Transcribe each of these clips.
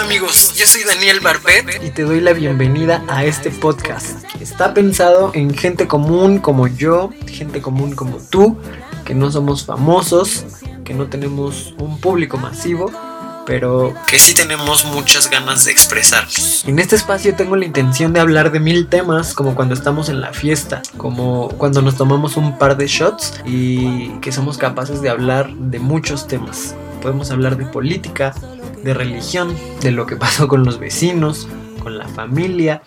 amigos, yo soy Daniel Barbet y te doy la bienvenida a este podcast. Está pensado en gente común como yo, gente común como tú, que no somos famosos, que no tenemos un público masivo, pero que sí tenemos muchas ganas de expresarnos. En este espacio tengo la intención de hablar de mil temas, como cuando estamos en la fiesta, como cuando nos tomamos un par de shots y que somos capaces de hablar de muchos temas. Podemos hablar de política, de religión, de lo que pasó con los vecinos, con la familia,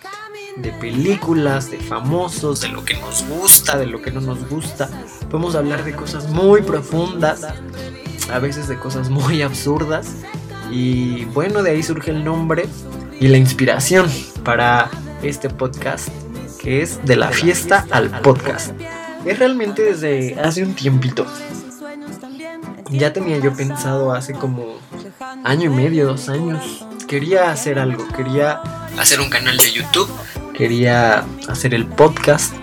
de películas, de famosos, de lo que nos gusta, de lo que no nos gusta. Podemos hablar de cosas muy profundas, a veces de cosas muy absurdas. Y bueno, de ahí surge el nombre y la inspiración para este podcast, que es de la fiesta al podcast. Es realmente desde hace un tiempito. Ya tenía yo pensado hace como año y medio, dos años. Quería hacer algo, quería hacer un canal de YouTube, quería hacer el podcast,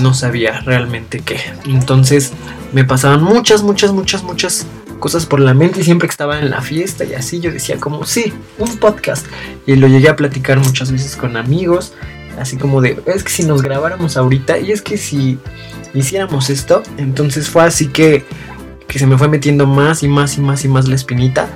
no sabía realmente qué. Entonces me pasaban muchas, muchas, muchas, muchas cosas por la mente y siempre que estaba en la fiesta y así yo decía como, sí, un podcast. Y lo llegué a platicar muchas veces con amigos, así como de, es que si nos grabáramos ahorita y es que si hiciéramos esto, entonces fue así que, que se me fue metiendo más y más y más y más la espinita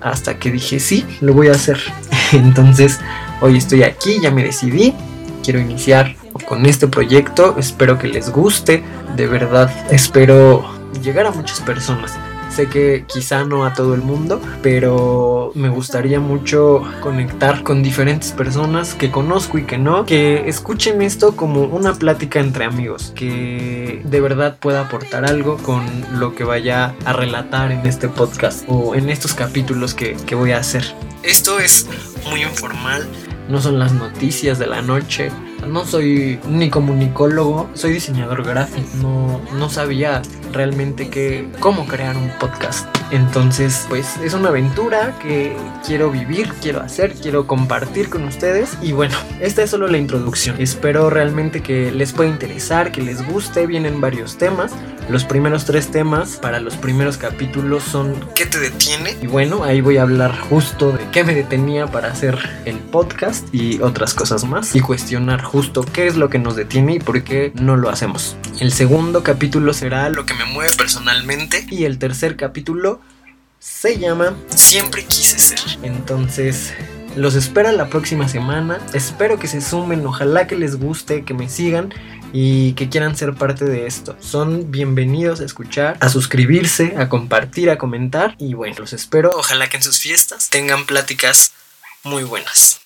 hasta que dije, sí, lo voy a hacer. Entonces, hoy estoy aquí, ya me decidí, quiero iniciar con este proyecto, espero que les guste, de verdad, espero llegar a muchas personas. Sé que quizá no a todo el mundo, pero me gustaría mucho conectar con diferentes personas que conozco y que no, que escuchen esto como una plática entre amigos, que de verdad pueda aportar algo con lo que vaya a relatar en este podcast o en estos capítulos que, que voy a hacer. Esto es muy informal. No son las noticias de la noche, no soy ni comunicólogo, soy diseñador gráfico. No, no sabía realmente que, cómo crear un podcast. Entonces, pues es una aventura que quiero vivir, quiero hacer, quiero compartir con ustedes. Y bueno, esta es solo la introducción. Espero realmente que les pueda interesar, que les guste. Vienen varios temas. Los primeros tres temas para los primeros capítulos son ¿Qué te detiene? Y bueno, ahí voy a hablar justo de qué me detenía para hacer el podcast y otras cosas más. Y cuestionar justo qué es lo que nos detiene y por qué no lo hacemos. El segundo capítulo será lo que me mueve personalmente. Y el tercer capítulo se llama Siempre quise ser. Entonces, los espero la próxima semana. Espero que se sumen, ojalá que les guste, que me sigan y que quieran ser parte de esto. Son bienvenidos a escuchar, a suscribirse, a compartir, a comentar y bueno, los espero. Ojalá que en sus fiestas tengan pláticas muy buenas.